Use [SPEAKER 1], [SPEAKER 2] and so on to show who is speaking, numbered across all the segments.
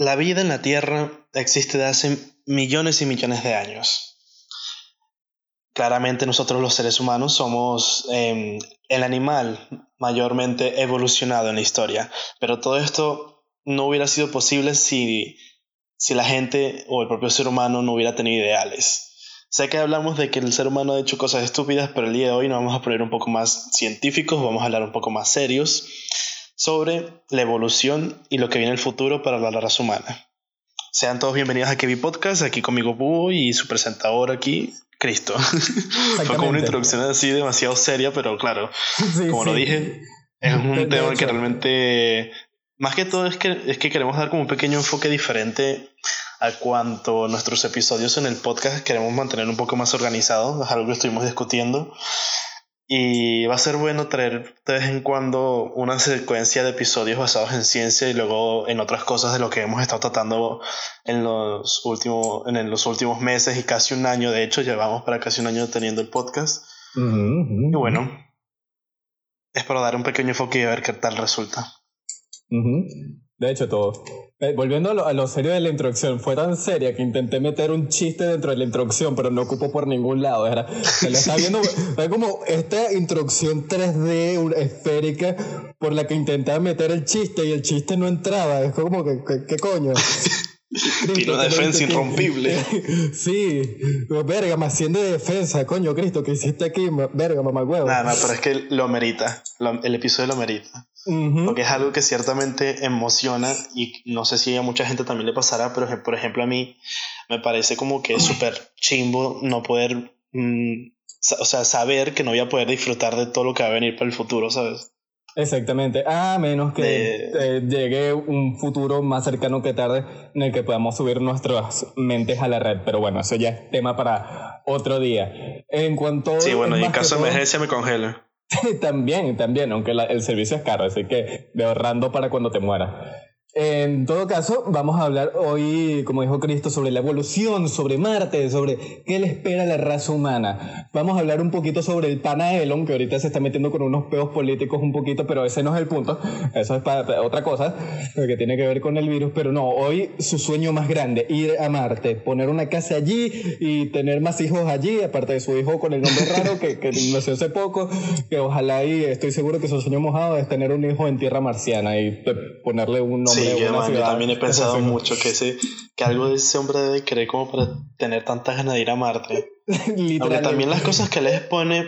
[SPEAKER 1] La vida en la Tierra existe de hace millones y millones de años. Claramente nosotros los seres humanos somos em, el animal mayormente evolucionado en la historia, pero todo esto no hubiera sido posible si, si la gente o el propio ser humano no hubiera tenido ideales. Sé que hablamos de que el ser humano ha hecho cosas estúpidas, pero el día de hoy nos vamos a poner un poco más científicos, vamos a hablar un poco más serios sobre la evolución y lo que viene en el futuro para la raza humana. Sean todos bienvenidos a Kevin Podcast, aquí conmigo Búho y su presentador aquí, Cristo. Fue como una introducción así demasiado seria, pero claro, como lo dije, es un tema que realmente, más que todo es que, es que queremos dar como un pequeño enfoque diferente a cuanto nuestros episodios en el podcast queremos mantener un poco más organizados, es algo que estuvimos discutiendo. Y va a ser bueno traer de vez en cuando una secuencia de episodios basados en ciencia y luego en otras cosas de lo que hemos estado tratando en los últimos, en los últimos meses y casi un año. De hecho, llevamos para casi un año teniendo el podcast. y bueno, es para dar un pequeño enfoque y ver qué tal resulta.
[SPEAKER 2] De hecho, todo. Eh, volviendo a lo, serio de la introducción, fue tan seria que intenté meter un chiste dentro de la introducción, pero no ocupó por ningún lado. Era, se lo está viendo, fue como esta introducción 3D esférica por la que intentaba meter el chiste y el chiste no entraba. Es como que, ¿qué coño?
[SPEAKER 1] Cristo, una defensa irrompible.
[SPEAKER 2] Sí, verga, más siendo de defensa, coño, Cristo, ¿qué hiciste aquí? Verga, mamá huevo.
[SPEAKER 1] Nada, no, pero es que lo merita, el episodio lo merita. Porque es algo que ciertamente emociona y no sé si a mucha gente también le pasará, pero por ejemplo a mí me parece como que es súper chimbo no poder, mm, o sea, saber que no voy a poder disfrutar de todo lo que va a venir para el futuro, ¿sabes?
[SPEAKER 2] Exactamente, a menos que llegue un futuro más cercano que tarde en el que podamos subir nuestras mentes a la red, pero bueno, eso ya es tema para otro día. En cuanto...
[SPEAKER 1] Sí, bueno, en caso de emergencia me congelo.
[SPEAKER 2] también, también, aunque el servicio es caro, así que de ahorrando para cuando te muera. En todo caso, vamos a hablar hoy, como dijo Cristo, sobre la evolución, sobre Marte, sobre qué le espera a la raza humana. Vamos a hablar un poquito sobre el pana Elon, que ahorita se está metiendo con unos peos políticos un poquito, pero ese no es el punto. Eso es para otra cosa, que tiene que ver con el virus. Pero no, hoy su sueño más grande, ir a Marte, poner una casa allí y tener más hijos allí, aparte de su hijo con el nombre raro que, que nació hace poco, que ojalá y estoy seguro que su sueño mojado es tener un hijo en tierra marciana y ponerle un nombre
[SPEAKER 1] Sí, yo, también he pensado mucho que, ese, que algo de ese hombre debe querer como para tener tantas ganas de ir a Marte. Aunque también las cosas que les pone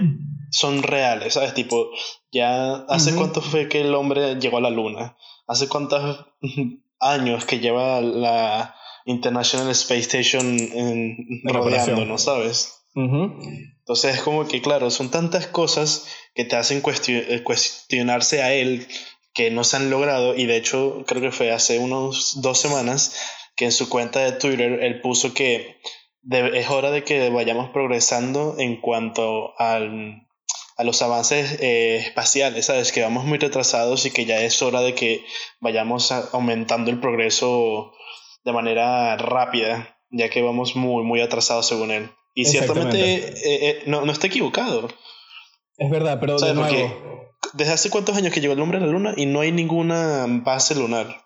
[SPEAKER 1] son reales, ¿sabes? Tipo, ya hace cuánto fue que el hombre llegó a la luna, hace cuántos años que lleva la International Space Station en, ¿no ¿sabes? Entonces es como que, claro, son tantas cosas que te hacen eh, cuestionarse a él que no se han logrado y de hecho creo que fue hace unos dos semanas que en su cuenta de Twitter él puso que es hora de que vayamos progresando en cuanto al, a los avances eh, espaciales, ¿sabes? Que vamos muy retrasados y que ya es hora de que vayamos aumentando el progreso de manera rápida, ya que vamos muy, muy atrasados según él. Y ciertamente eh, eh, no, no está equivocado.
[SPEAKER 2] Es verdad, pero de nuevo,
[SPEAKER 1] ¿Desde hace cuántos años que llegó el hombre a la luna y no hay ninguna base lunar?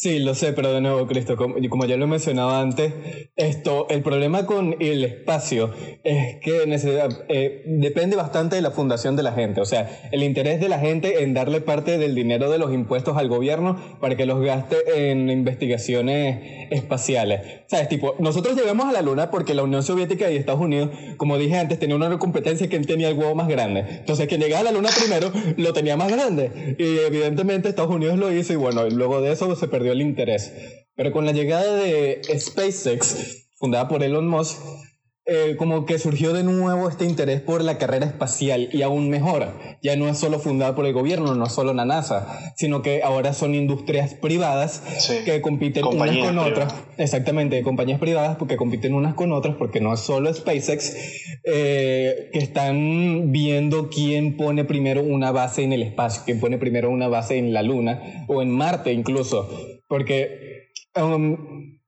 [SPEAKER 2] Sí, lo sé, pero de nuevo, Cristo, como, como ya lo he mencionado antes, esto, el problema con el espacio es que eh, depende bastante de la fundación de la gente. O sea, el interés de la gente en darle parte del dinero de los impuestos al gobierno para que los gaste en investigaciones espaciales. ¿Sabes? Tipo, nosotros llegamos a la Luna porque la Unión Soviética y Estados Unidos, como dije antes, tenían una competencia que tenía el huevo más grande. Entonces, quien llegaba a la Luna primero lo tenía más grande. Y evidentemente Estados Unidos lo hizo y bueno, luego de eso se perdió el interés. Pero con la llegada de SpaceX, fundada por Elon Musk, eh, como que surgió de nuevo este interés por la carrera espacial y aún mejor, ya no es solo fundada por el gobierno, no es solo la NASA, sino que ahora son industrias privadas que compiten unas con otras, exactamente, compañías privadas porque compiten unas con otras, porque no es solo SpaceX, eh, que están viendo quién pone primero una base en el espacio, quién pone primero una base en la Luna o en Marte incluso, porque... Um,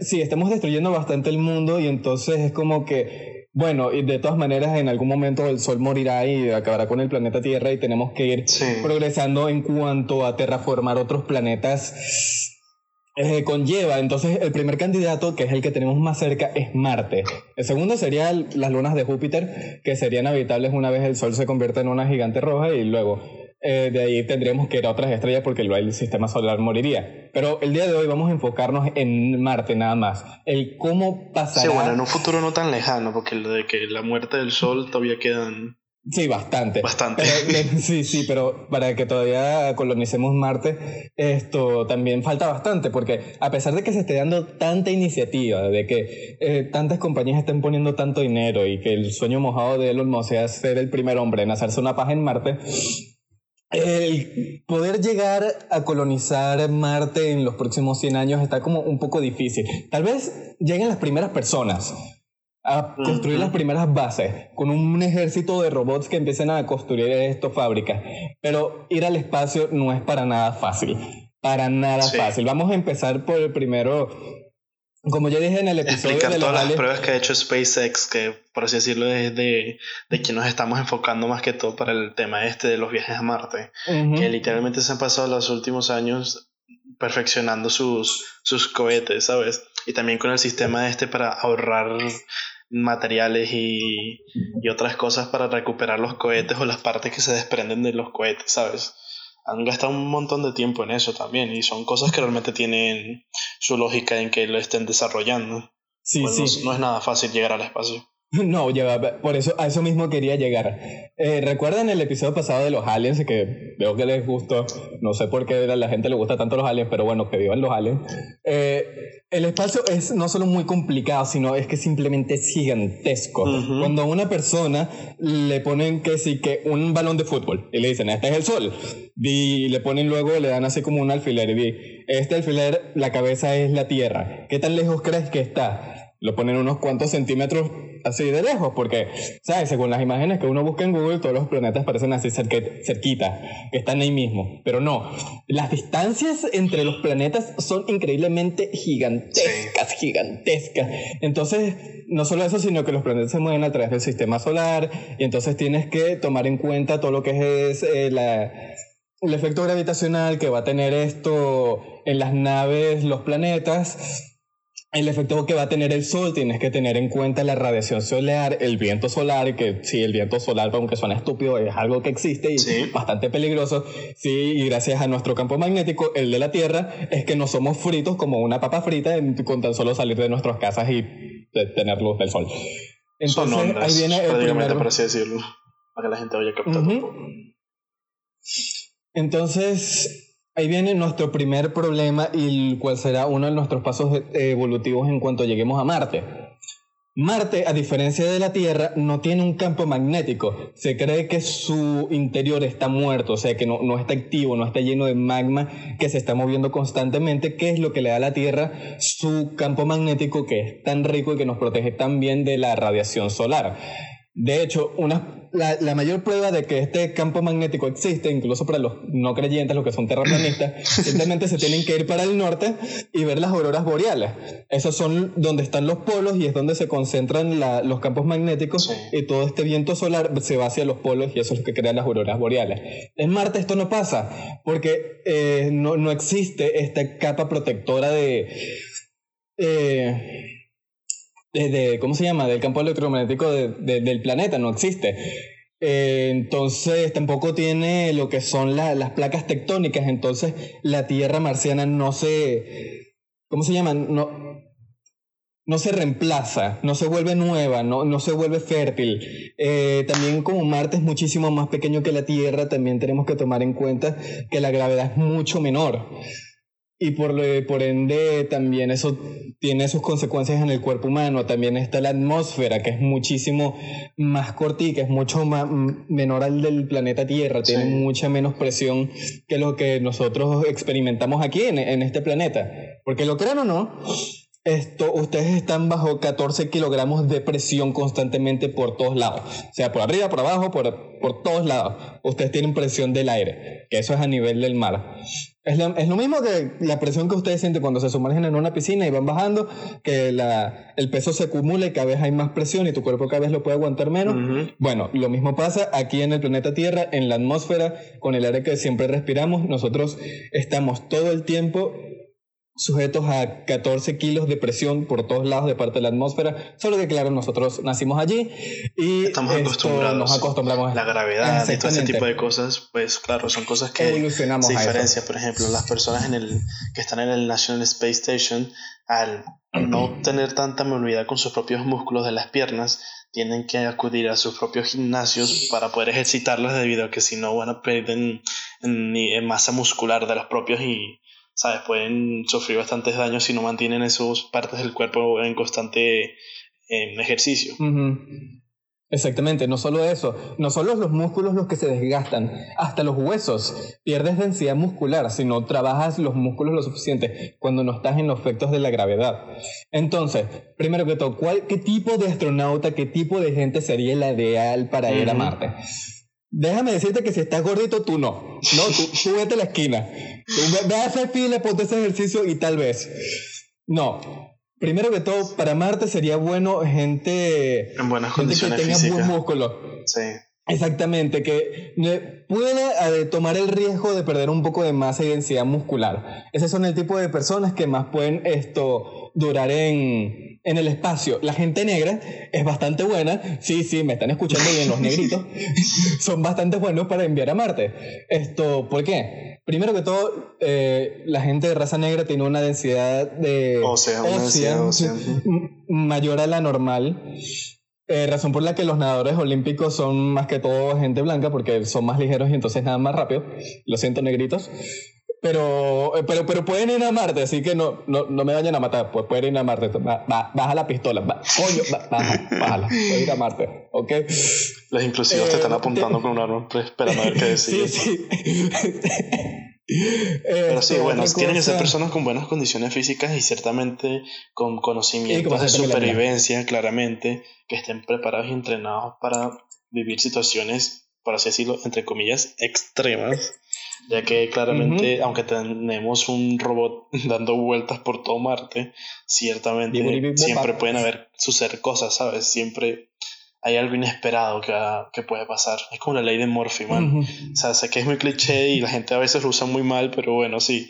[SPEAKER 2] sí, estamos destruyendo bastante el mundo y entonces es como que, bueno, y de todas maneras en algún momento el Sol morirá y acabará con el planeta Tierra y tenemos que ir progresando en cuanto a terraformar otros planetas eh, conlleva, entonces el primer candidato, que es el que tenemos más cerca, es Marte. El segundo sería las lunas de Júpiter, que serían habitables una vez el Sol se convierta en una gigante roja y luego eh, de ahí tendremos que ir a otras estrellas porque luego el sistema solar moriría. Pero el día de hoy vamos a enfocarnos en Marte nada más. El cómo pasará...
[SPEAKER 1] Sí, bueno, en un futuro no tan lejano, porque lo de que la muerte del Sol todavía quedan
[SPEAKER 2] Sí, bastante.
[SPEAKER 1] Bastante.
[SPEAKER 2] sí, sí, pero para que todavía colonicemos Marte, esto también falta bastante, porque a pesar de que se esté dando tanta iniciativa, de que eh, tantas compañías estén poniendo tanto dinero y que el sueño mojado de Elon Musk sea ser el primer hombre en hacerse una paja en Marte, el poder llegar a colonizar Marte en los próximos 100 años está como un poco difícil. Tal vez lleguen las primeras personas, a construir las primeras bases con un ejército de robots que empiecen a construir esto fábricas. Pero ir al espacio no es para nada fácil. Para nada fácil. Vamos a empezar por el primero. Como ya dije en el episodio
[SPEAKER 1] Explicar todas las pruebas que ha hecho SpaceX, que por así decirlo es de, de que nos estamos enfocando más que todo para el tema este de los viajes a Marte. Que literalmente se han pasado los últimos años perfeccionando sus, sus cohetes, ¿sabes? Y también con el sistema este para ahorrar materiales y, y, otras cosas para recuperar los cohetes o las partes que se desprenden de los cohetes, ¿sabes? Han gastado un montón de tiempo en eso también y son cosas que realmente tienen su lógica en que lo estén desarrollando. Sí, pues sí. No, no es nada fácil llegar al espacio.
[SPEAKER 2] No, ya, por eso, a eso mismo quería llegar. Eh, ¿Recuerdan el episodio pasado de los aliens? Que veo que les gustó. No sé por qué a la gente le gusta tanto los aliens, pero bueno, que vivan los aliens. Eh, el espacio es no solo muy complicado, sino es que simplemente es gigantesco. Cuando a una persona le ponen que sí, que un balón de fútbol y le dicen, este es el sol, y le ponen luego, le dan así como un alfiler y este alfiler, la cabeza es la tierra. ¿Qué tan lejos crees que está? Lo ponen unos cuantos centímetros así de lejos, porque, ¿sabes? Según las imágenes que uno busca en Google, todos los planetas parecen así cerquita, que están ahí mismo. Pero no, las distancias entre los planetas son increíblemente gigantescas, gigantescas. Entonces, no solo eso, sino que los planetas se mueven a través del sistema solar, y entonces tienes que tomar en cuenta todo lo que es eh, la el efecto gravitacional que va a tener esto en las naves, los planetas, el efecto que va a tener el sol, tienes que tener en cuenta la radiación solar, el viento solar, que sí, el viento solar, aunque suena estúpido, es algo que existe y bastante peligroso. Sí, y gracias a nuestro campo magnético, el de la Tierra, es que no somos fritos como una papa frita con tan solo salir de nuestras casas y tener luz del sol.
[SPEAKER 1] Entonces, ahí viene el primer... por así decirlo, para que la gente vaya captando.
[SPEAKER 2] Entonces, Ahí viene nuestro primer problema y cuál será uno de nuestros pasos evolutivos en cuanto lleguemos a Marte. Marte, a diferencia de la Tierra, no tiene un campo magnético. Se cree que su interior está muerto, o sea que no, no, está activo, no está lleno de magma que se está moviendo constantemente, que es lo que le da a la Tierra su campo magnético que es tan rico y que nos protege tan bien de la radiación solar. De hecho, una, la, mayor prueba de que este campo magnético existe, incluso para los no creyentes, los que son terraplanistas, simplemente se tienen que ir para el norte y ver las auroras boreales. Esos son donde están los polos y es donde se concentran los campos magnéticos y todo este viento solar se va hacia los polos y eso es lo que crea las auroras boreales. En Marte esto no pasa porque eh, no, no, existe esta capa protectora de... Eh, de, ¿cómo se llama? Del campo electromagnético del planeta, no existe. Eh, entonces tampoco tiene lo que son las placas tectónicas, entonces la Tierra marciana no se, ¿cómo se llama? No, no se reemplaza, no se vuelve nueva, no, no se vuelve fértil. Eh, también como Marte es muchísimo más pequeño que la Tierra, también tenemos que tomar en cuenta que la gravedad es mucho menor. Y por, por ende también eso tiene sus consecuencias en el cuerpo humano. También está la atmósfera, que es muchísimo más cortica, es mucho más, menor al del planeta Tierra, tiene mucha menos presión que lo que nosotros experimentamos aquí en, en este planeta. Porque lo crean o no, esto, ustedes están bajo 14 kilogramos de presión constantemente por todos lados. O sea, por arriba, por abajo, por, por todos lados. Ustedes tienen presión del aire, que eso es a nivel del mar. Es lo, es lo mismo que la presión que ustedes sienten cuando se sumergen en una piscina y van bajando, que la, el peso se acumula y cada vez hay más presión y tu cuerpo cada vez lo puede aguantar menos. Bueno, lo mismo pasa aquí en el planeta Tierra, en la atmósfera, con el aire que siempre respiramos. Nosotros estamos todo el tiempo sujetos a 14 kilos de presión por todos lados de parte de la atmósfera, solo que claro, nosotros nacimos allí y
[SPEAKER 1] Estamos acostumbrados,
[SPEAKER 2] nos acostumbramos
[SPEAKER 1] la gravedad y todo ese tipo de cosas, pues claro, son cosas que
[SPEAKER 2] Evolucionamos
[SPEAKER 1] se diferencian, por ejemplo, las personas en el, que están en el National Space Station, al no tener tanta movilidad con sus propios músculos de las piernas, tienen que acudir a sus propios gimnasios para poder ejercitarlos debido a que si no van a perder en masa muscular de los propios y ¿sabes? Pueden sufrir bastantes daños si no mantienen esas partes del cuerpo en constante ejercicio.
[SPEAKER 2] Exactamente, no solo eso, no solo los músculos los que se desgastan, hasta los huesos. Pierdes densidad muscular si no trabajas los músculos lo suficiente cuando no estás en los efectos de la gravedad. Entonces, primero que todo, ¿cuál, ¿qué tipo de astronauta, qué tipo de gente sería la ideal para ir a Marte? Déjame decirte que si estás gordito, tú no. No, tú, vete a la esquina. ve, a hacer fila, ponte ese ejercicio y tal vez. No. Primero que todo, para Marte sería bueno gente,
[SPEAKER 1] en buenas
[SPEAKER 2] gente
[SPEAKER 1] condiciones
[SPEAKER 2] que tenga buen músculo.
[SPEAKER 1] Sí.
[SPEAKER 2] Exactamente, que pueda eh, tomar el riesgo de perder un poco de masa y densidad muscular. Esos son el tipo de personas que más pueden esto durar en, en el espacio. La gente negra es bastante buena. Sí, sí, me están escuchando bien los negritos. son bastante buenos para enviar a Marte. Esto, ¿por qué? Primero que todo, eh, la gente de raza negra tiene una densidad de
[SPEAKER 1] ósea, ósea,
[SPEAKER 2] mayor a la normal. Eh, razón por la que los nadadores olímpicos son más que todo gente blanca porque son más ligeros y entonces nadan más rápido. Lo siento, negritos. Pero, eh, pero, pero pueden ir a Marte, así que no, no, no me vayan a matar. Pues pueden ir a Marte. baja la pistola. coño, baja, bájala. Pueden ir a Marte, ¿ok?
[SPEAKER 1] Los inclusivos te están eh, apuntando con un arma, pues, esperando a ver qué decir.
[SPEAKER 2] sí, sí.
[SPEAKER 1] Pero sí, bueno, tienen que ser personas con buenas condiciones físicas y ciertamente con conocimientos de supervivencia, claramente, que estén preparados y entrenados para vivir situaciones, por así decirlo, entre comillas, extremas ya que claramente, aunque tenemos un robot dando vueltas por todo Marte, ciertamente siempre pueden haber suceder cosas, ¿sabes? Siempre hay algo inesperado que, que puede pasar. Es como la ley de Murphy, man. O sea, sé que es muy cliché y la gente a veces lo usa muy mal, pero bueno, sí.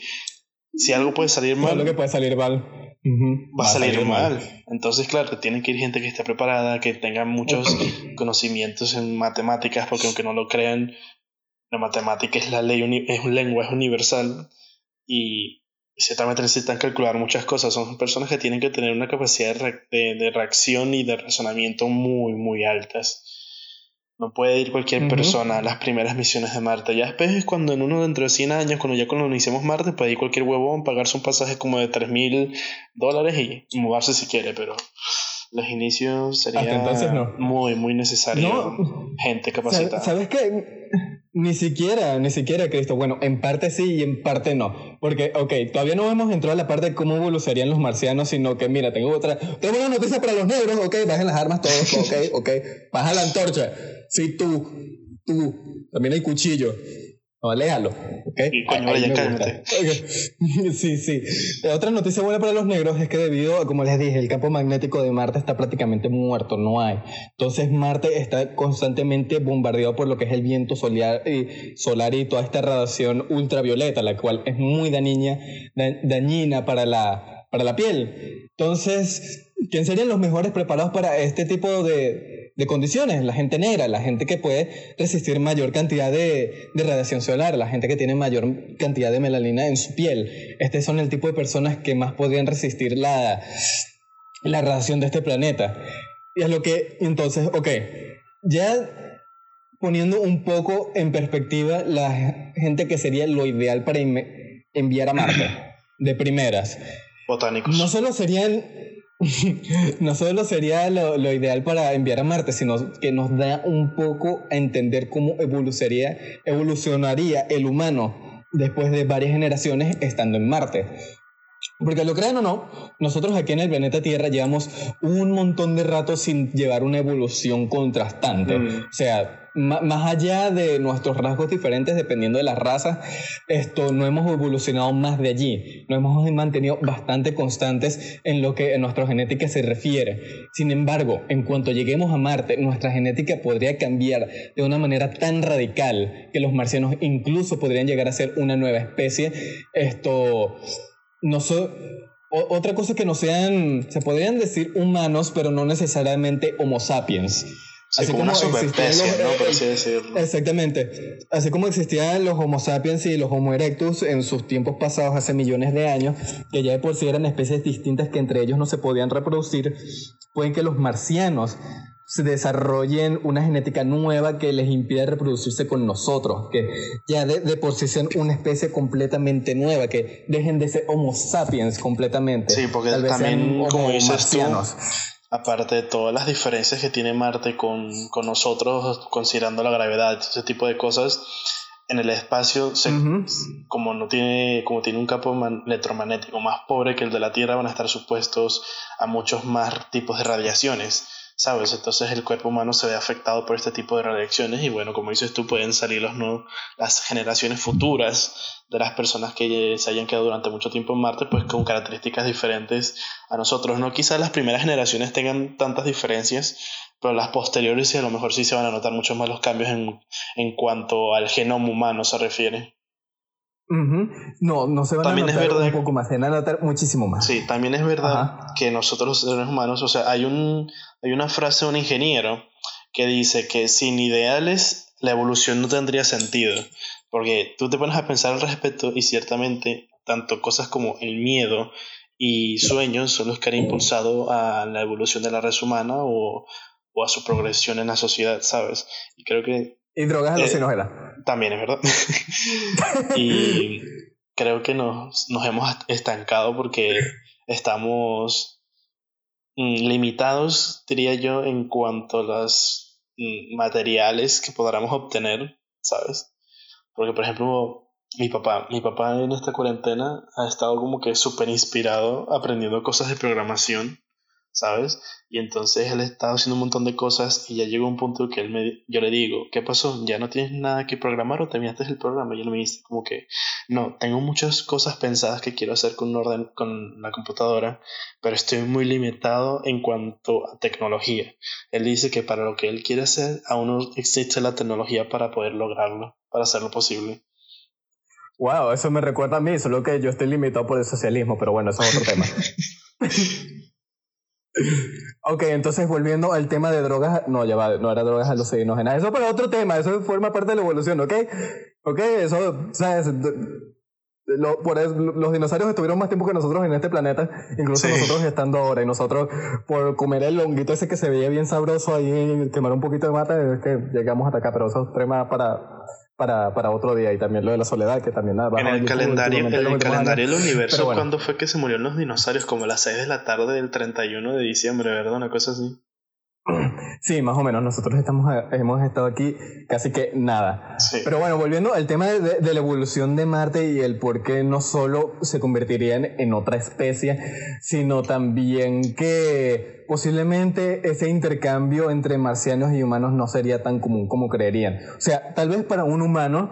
[SPEAKER 1] Si algo puede salir mal.
[SPEAKER 2] lo que puede salir mal.
[SPEAKER 1] Va, a salir, mal. Entonces, claro, tiene que ir gente que esté preparada, que tenga muchos conocimientos en matemáticas, porque aunque no lo crean, la matemática es la ley, es un lenguaje universal y ciertamente necesitan calcular muchas cosas. Son personas que tienen que tener una capacidad de, de, reacción y de razonamiento muy, muy altas. No puede ir cualquier persona a las primeras misiones de Marte. Ya después es cuando en uno dentro de 100 años, cuando ya colonicemos Marte, puede ir cualquier huevón, pagarse un pasaje como de 3 mil dólares y mudarse si quiere, pero los inicios sería muy, muy necesario gente capacitada.
[SPEAKER 2] ¿Sabes qué? Ni siquiera, ni siquiera, Cristo. Bueno, en parte sí y en parte no. Porque, ok, todavía no hemos entrado a la parte de cómo evolucionarían los marcianos, sino que, mira, tengo otra. Tengo una noticia para los negros, ok, bajen las armas todos, ok, ok. Baja la antorcha. Sí, tú, tú. También hay cuchillo. No, léalo. ¿okay? Sí, sí. Otra noticia buena para los negros es que debido a, como les dije, el campo magnético de Marte está prácticamente muerto, no hay. Entonces Marte está constantemente bombardeado por lo que es el viento solar y, solar y toda esta radiación ultravioleta, la cual es muy dañina, dañina para la, para la piel. Entonces, ¿quién serían los mejores preparados para este tipo de, de condiciones, la gente negra, la gente que puede resistir mayor cantidad de, de, radiación solar, la gente que tiene mayor cantidad de melanina en su piel. Estos son el tipo de personas que más podrían resistir la, la radiación de este planeta. Y es lo que, entonces, ok, ya poniendo un poco en perspectiva la gente que sería lo ideal para enviar a Marte, de primeras.
[SPEAKER 1] Botánicos.
[SPEAKER 2] No solo serían no solo sería lo, lo, ideal para enviar a Marte, sino que nos da un poco a entender cómo evolucionaría, evolucionaría el humano después de varias generaciones estando en Marte. Porque lo crean o no, nosotros aquí en el planeta Tierra llevamos un montón de rato sin llevar una evolución contrastante. Mm. O sea, más allá de nuestros rasgos diferentes, dependiendo de las razas, esto no hemos evolucionado más de allí. Nos hemos mantenido bastante constantes en lo que a nuestra genética se refiere. Sin embargo, en cuanto lleguemos a Marte, nuestra genética podría cambiar de una manera tan radical que los marcianos incluso podrían llegar a ser una nueva especie. Esto no so, otra cosa que no sean, se podrían decir humanos, pero no necesariamente homo sapiens.
[SPEAKER 1] Así como, una subespecie, ¿no? Por así decirlo.
[SPEAKER 2] Exactamente. Así como existían los Homo sapiens y los Homo erectus en sus tiempos pasados, hace millones de años, que ya de por sí eran especies distintas que entre ellos no se podían reproducir, pueden que los marcianos se desarrollen una genética nueva que les impida reproducirse con nosotros, que ya de, por sí sean una especie completamente nueva, que dejen de ser Homo sapiens completamente.
[SPEAKER 1] Sí, porque también, como dices tú, aparte de todas las diferencias que tiene Marte con, nosotros, considerando la gravedad, ese tipo de cosas, en el espacio, como no tiene, como tiene un campo electromagnético más pobre que el de la Tierra, van a estar supuestos a muchos más tipos de radiaciones. ¿Sabes? Entonces el cuerpo humano se ve afectado por este tipo de radiaciones y bueno, como dices tú, pueden salir los no, las generaciones futuras de las personas que se hayan quedado durante mucho tiempo en Marte, pues con características diferentes a nosotros, ¿no? Quizás las primeras generaciones tengan tantas diferencias, pero las posteriores a lo mejor sí se van a notar mucho más los cambios en, en cuanto al genoma humano se refiere.
[SPEAKER 2] No, no se van también a notar es verdad, un poco más, se van a notar muchísimo más.
[SPEAKER 1] Sí, también es verdad que nosotros los seres humanos, o sea, hay, un, hay una frase de un ingeniero que dice que sin ideales la evolución no tendría sentido, porque tú te pones a pensar al respecto y ciertamente tanto cosas como el miedo y sueños son los que han impulsado a la evolución de la raza humana o, o a su progresión en la sociedad, ¿sabes? Y creo que
[SPEAKER 2] y drogas alucinógenas.
[SPEAKER 1] También es verdad. y creo que nos, nos hemos estancado porque estamos mm, limitados, diría yo, en cuanto a los mm, materiales que podamos obtener, ¿sabes? Porque, por ejemplo, mi papá, mi papá en esta cuarentena ha estado como que súper inspirado aprendiendo cosas de programación ¿sabes? Y entonces él estaba haciendo un montón de cosas y ya llegó un punto que él me, yo le digo, ¿qué pasó? ¿Ya no tienes nada que programar o terminaste el programa? Y él me dice como que, no, tengo muchas cosas pensadas que quiero hacer con, orden, con la computadora, pero estoy muy limitado en cuanto a tecnología. Él dice que para lo que él quiere hacer, aún no existe la tecnología para poder lograrlo, para hacerlo posible.
[SPEAKER 2] Wow, eso me recuerda a mí, solo que yo estoy limitado por el socialismo, pero bueno, eso es otro tema. Ok, entonces volviendo al tema de drogas, no, ya va, no era drogas alucinógenas, eso para otro tema, eso forma parte de la evolución, ¿ok? Ok, eso, ¿sabes? Lo, por los dinosaurios estuvieron más tiempo que nosotros en este planeta, incluso nosotros estando ahora, y nosotros por comer el honguito ese que se veía bien sabroso ahí, quemar un poquito de mata, es que llegamos hasta acá, pero eso es tema para para, para otro día. Y también lo de la soledad que también nada
[SPEAKER 1] en el calendario en el calendario del universo ¿cuándo fue que se murieron los dinosaurios como a las 6 de la tarde del 31 de diciembre verdad una cosa así
[SPEAKER 2] Sí, más o menos. Nosotros estamos, hemos estado aquí casi que nada. Pero bueno, volviendo al tema de, la evolución de Marte y el por qué no solo se convertirían en otra especie, sino también que posiblemente ese intercambio entre marcianos y humanos no sería tan común como creerían. O sea, tal vez para un humano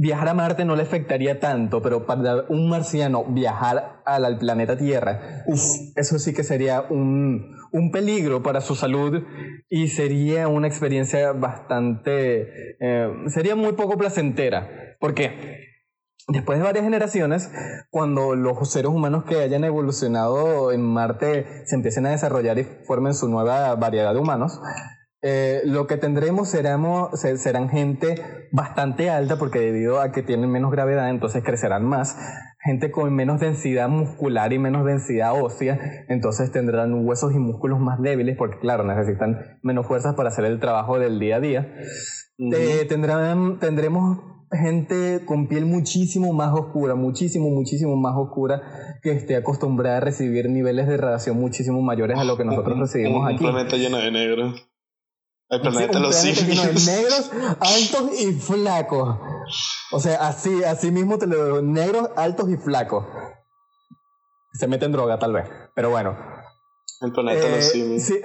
[SPEAKER 2] viajar a Marte no le afectaría tanto, pero para un marciano viajar al, planeta Tierra, eso sí que sería un, un, peligro para su salud y sería una experiencia bastante, eh, sería muy poco placentera. ¿Por qué? Después de varias generaciones, cuando los seres humanos que hayan evolucionado en Marte se empiecen a desarrollar y formen su nueva variedad de humanos, eh, lo que tendremos seremos, serán gente bastante alta porque debido a que tienen menos gravedad entonces crecerán más. Gente con menos densidad muscular y menos densidad ósea, entonces tendrán huesos y músculos más débiles porque claro, necesitan menos fuerzas para hacer el trabajo del día a día. Eh, tendrán, tendremos gente con piel muchísimo más oscura, muchísimo, muchísimo más oscura, que esté acostumbrada a recibir niveles de radiación muchísimo mayores a lo que nosotros recibimos aquí.
[SPEAKER 1] Un planeta lleno de negro. El planeta de los simios.
[SPEAKER 2] negros, altos y flacos. O sea, así, así mismo te lo digo, negros, altos y flacos. Se meten droga, tal vez. Pero bueno.
[SPEAKER 1] El planeta de los eh, simios. Sí.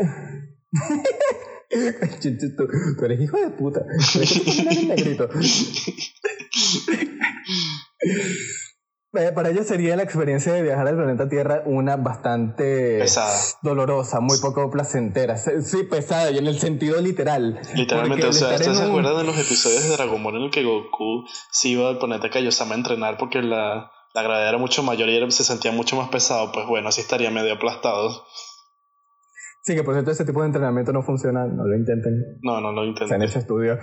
[SPEAKER 2] tú, eres hijo de puta. negrito. Eh, para ellos sería la experiencia de viajar al planeta Tierra una bastante dolorosa, muy poco placentera. Sí, pesada, y en el sentido literal.
[SPEAKER 1] Literalmente, o sea, ¿ustedes se acuerdan de los episodios de Dragon Ball en el que Goku se iba al planeta Kaiosama a entrenar porque la, la gravedad era mucho mayor y se sentía mucho más pesado, pues bueno, así estaría medio aplastado.
[SPEAKER 2] Sí, que por cierto ese tipo de entrenamiento no funciona, no lo intenten.
[SPEAKER 1] No, no lo intenten.
[SPEAKER 2] Se han hecho estudios,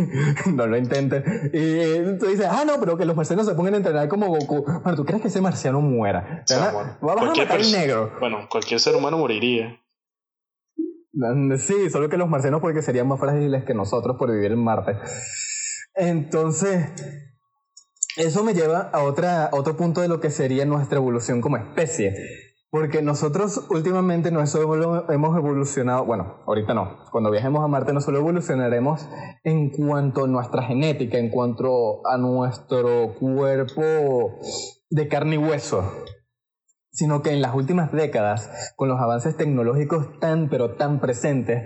[SPEAKER 2] no lo intenten. Y tú dices, ah, no, pero que los marcianos se pongan a entrenar como Goku. Bueno, ¿tú crees que ese marciano muera? O sea, bueno, Vas a matar negro.
[SPEAKER 1] Bueno, cualquier ser humano moriría.
[SPEAKER 2] Sí, solo que los marcianos porque serían más frágiles que nosotros por vivir en Marte. Entonces, eso me lleva a, otra, a otro punto de lo que sería nuestra evolución como especie. Porque nosotros últimamente no solo hemos evolucionado, bueno, ahorita no, cuando viajemos a Marte no solo evolucionaremos en cuanto a nuestra genética, en cuanto a nuestro cuerpo de carne y hueso, sino que en las últimas décadas, con los avances tecnológicos tan pero tan presentes,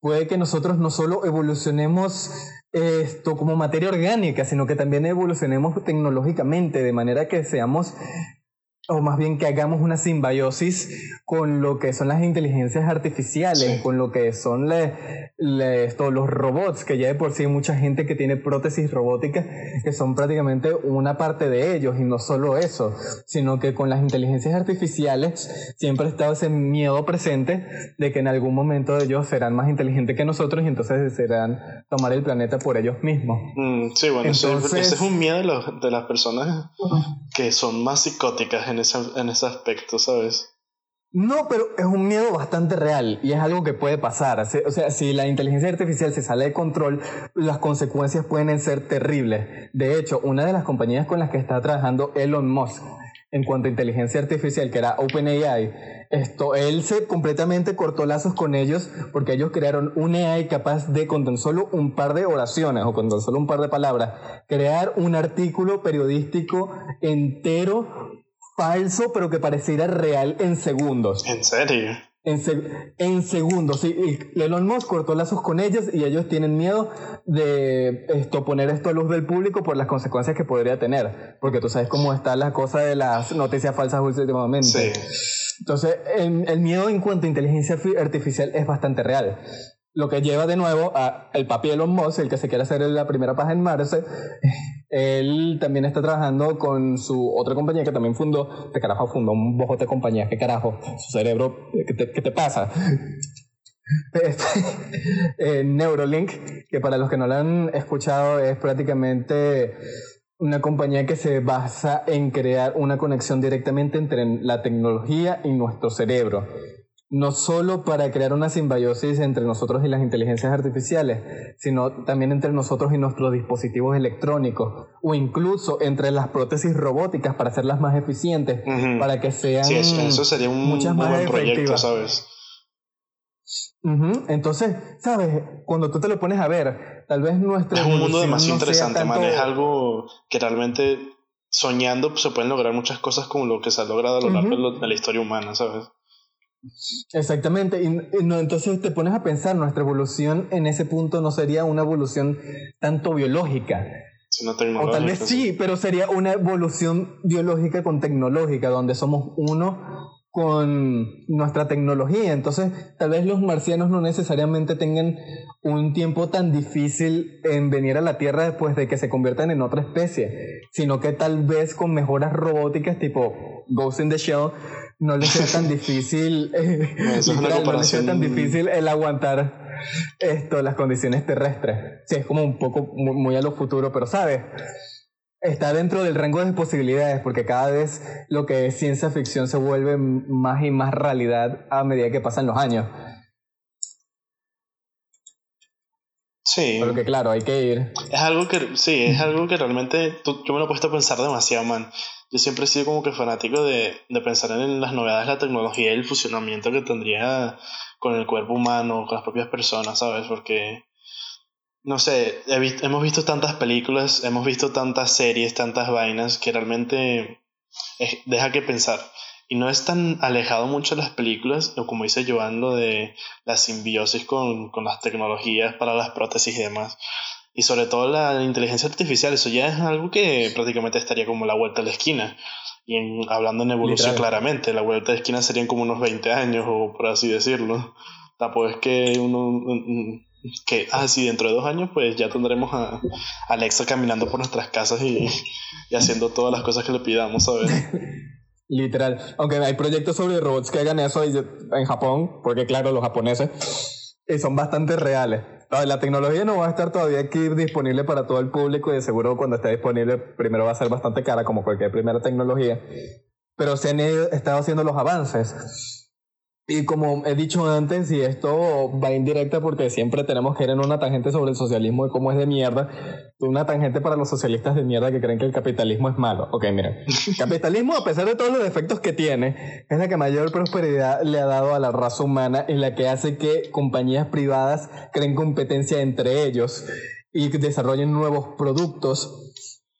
[SPEAKER 2] puede que nosotros no solo evolucionemos esto como materia orgánica, sino que también evolucionemos tecnológicamente, de manera que seamos o más bien que hagamos una simbiosis con lo que son las inteligencias artificiales, con lo que son los robots, que ya de por sí hay mucha gente que tiene prótesis robóticas que son prácticamente una parte de ellos y no solo eso, sino que con las inteligencias artificiales siempre ha estado ese miedo presente de que en algún momento ellos serán más inteligentes que nosotros y entonces serán tomar el planeta por ellos mismos.
[SPEAKER 1] Mm, sí, bueno, ese, es un miedo de, de las personas que son más psicóticas en en ese aspecto, ¿sabes?
[SPEAKER 2] No, pero es un miedo bastante real y es algo que puede pasar. O sea, si la inteligencia artificial se sale de control, las consecuencias pueden ser terribles. De hecho, una de las compañías con las que está trabajando Elon Musk en cuanto a inteligencia artificial, que era OpenAI, esto, él se completamente cortó lazos con ellos porque ellos crearon un AI capaz de, con tan solo un par de oraciones o con tan solo un par de palabras, crear un artículo periodístico entero falso, pero que pareciera real en segundos.
[SPEAKER 1] ¿En serio?
[SPEAKER 2] En, segundos, sí. Elon Musk cortó lazos con ellos y ellos tienen miedo de esto, poner esto a luz del público por las consecuencias que podría tener. Porque tú sabes cómo está la cosa de las noticias falsas últimamente. Sí. Entonces, el miedo en cuanto a inteligencia artificial es bastante real. Lo que lleva de nuevo a el papi Elon Musk, el que se quiere hacer la primera paja en Marte. Él también está trabajando con su otra compañía que también fundó. Este carajo fundó un bojote de compañías. ¿Qué carajo? Su cerebro, ¿qué te, qué te pasa? Este, eh, Neurolink, que para los que no lo han escuchado es prácticamente una compañía que se basa en crear una conexión directamente entre la tecnología y nuestro cerebro no solo para crear una simbiosis entre nosotros y las inteligencias artificiales, sino también entre nosotros y nuestros dispositivos electrónicos, o incluso entre las prótesis robóticas para hacerlas más eficientes, para que sean
[SPEAKER 1] sí, eso, sería un muchas más buen proyecto, ¿sabes?
[SPEAKER 2] Entonces, ¿sabes? Cuando tú te lo pones a ver, tal vez nuestro...
[SPEAKER 1] Es un mundo demasiado interesante, man. Es algo que realmente soñando se pueden lograr muchas cosas como lo que se ha logrado a lo largo de la historia humana, ¿sabes?
[SPEAKER 2] Exactamente, y, no, entonces te pones a pensar, nuestra evolución en ese punto no sería una evolución tanto biológica.
[SPEAKER 1] Sino
[SPEAKER 2] o tal vez sí, pero sería una evolución biológica con tecnológica, donde somos uno con nuestra tecnología. Entonces, tal vez los marcianos no necesariamente tengan un tiempo tan difícil en venir a la Tierra después de que se conviertan en otra especie, sino que tal vez con mejoras robóticas tipo Ghost in the Shell no les sea tan difícil, tan difícil el aguantar esto, las condiciones terrestres. Sí, es como un poco muy, a lo futuro, pero sabes, está dentro del rango de posibilidades porque cada vez lo que es ciencia ficción se vuelve más y más realidad a medida que pasan los años.
[SPEAKER 1] Sí.
[SPEAKER 2] Pero que claro, hay que ir.
[SPEAKER 1] Es algo que, sí, es algo que realmente yo me lo he puesto a pensar demasiado, man yo siempre he sido como que fanático de, de pensar en las novedades de la tecnología y el fusionamiento que tendría con el cuerpo humano, con las propias personas, ¿sabes? Porque, no sé, hemos visto tantas películas, hemos visto tantas series, tantas vainas que realmente deja que pensar. Y no es tan alejado mucho de las películas, o como dice Joan, lo de la simbiosis con, con las tecnologías para las prótesis y demás. Y sobre todo la inteligencia artificial, eso ya es algo que prácticamente estaría como la vuelta a la esquina. Y en, hablando en evolución claramente, la vuelta a la esquina serían como unos 20 años, o por así decirlo. Tampoco es que uno, Que, ah, sí, dentro de dos años, pues ya tendremos a Alexa caminando por nuestras casas y, y haciendo todas las cosas que le pidamos, ¿sabes?
[SPEAKER 2] Literal. Aunque hay proyectos sobre robots que hagan eso en Japón, porque claro, los japoneses y son bastante reales. La tecnología no va a estar todavía aquí disponible para todo el público y de seguro cuando esté disponible primero va a ser bastante cara como cualquier primera tecnología. Pero se han estado haciendo los avances. Y como he dicho antes, y esto va indirecta porque siempre tenemos que ir en una tangente sobre el socialismo y cómo es de mierda, una tangente para los socialistas de mierda que creen que el capitalismo es malo. Ok, mira, capitalismo, a pesar de todos los defectos que tiene, es la que mayor prosperidad le ha dado a la raza humana, y la que hace que compañías privadas creen competencia entre ellos y desarrollen nuevos productos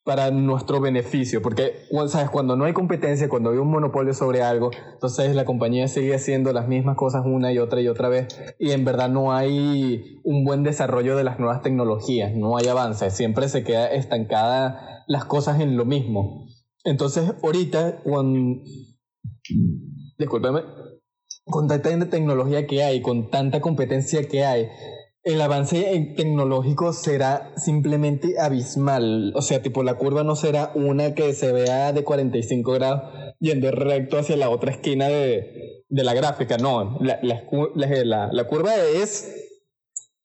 [SPEAKER 2] para nuestro beneficio, porque sabes cuando no hay competencia, cuando hay un monopolio sobre algo, entonces la compañía sigue haciendo las mismas cosas una y otra y otra vez y en verdad no hay un buen desarrollo de las nuevas tecnologías, no hay avance, siempre se queda estancada las cosas en lo mismo. Entonces ahorita cuando discúlpeme, con tanta tecnología que hay, con tanta competencia que hay, el avance tecnológico será simplemente abismal. O sea, tipo, la curva no será una que se vea de 45 grados yendo recto hacia la otra esquina de, la gráfica. No, la, la, curva es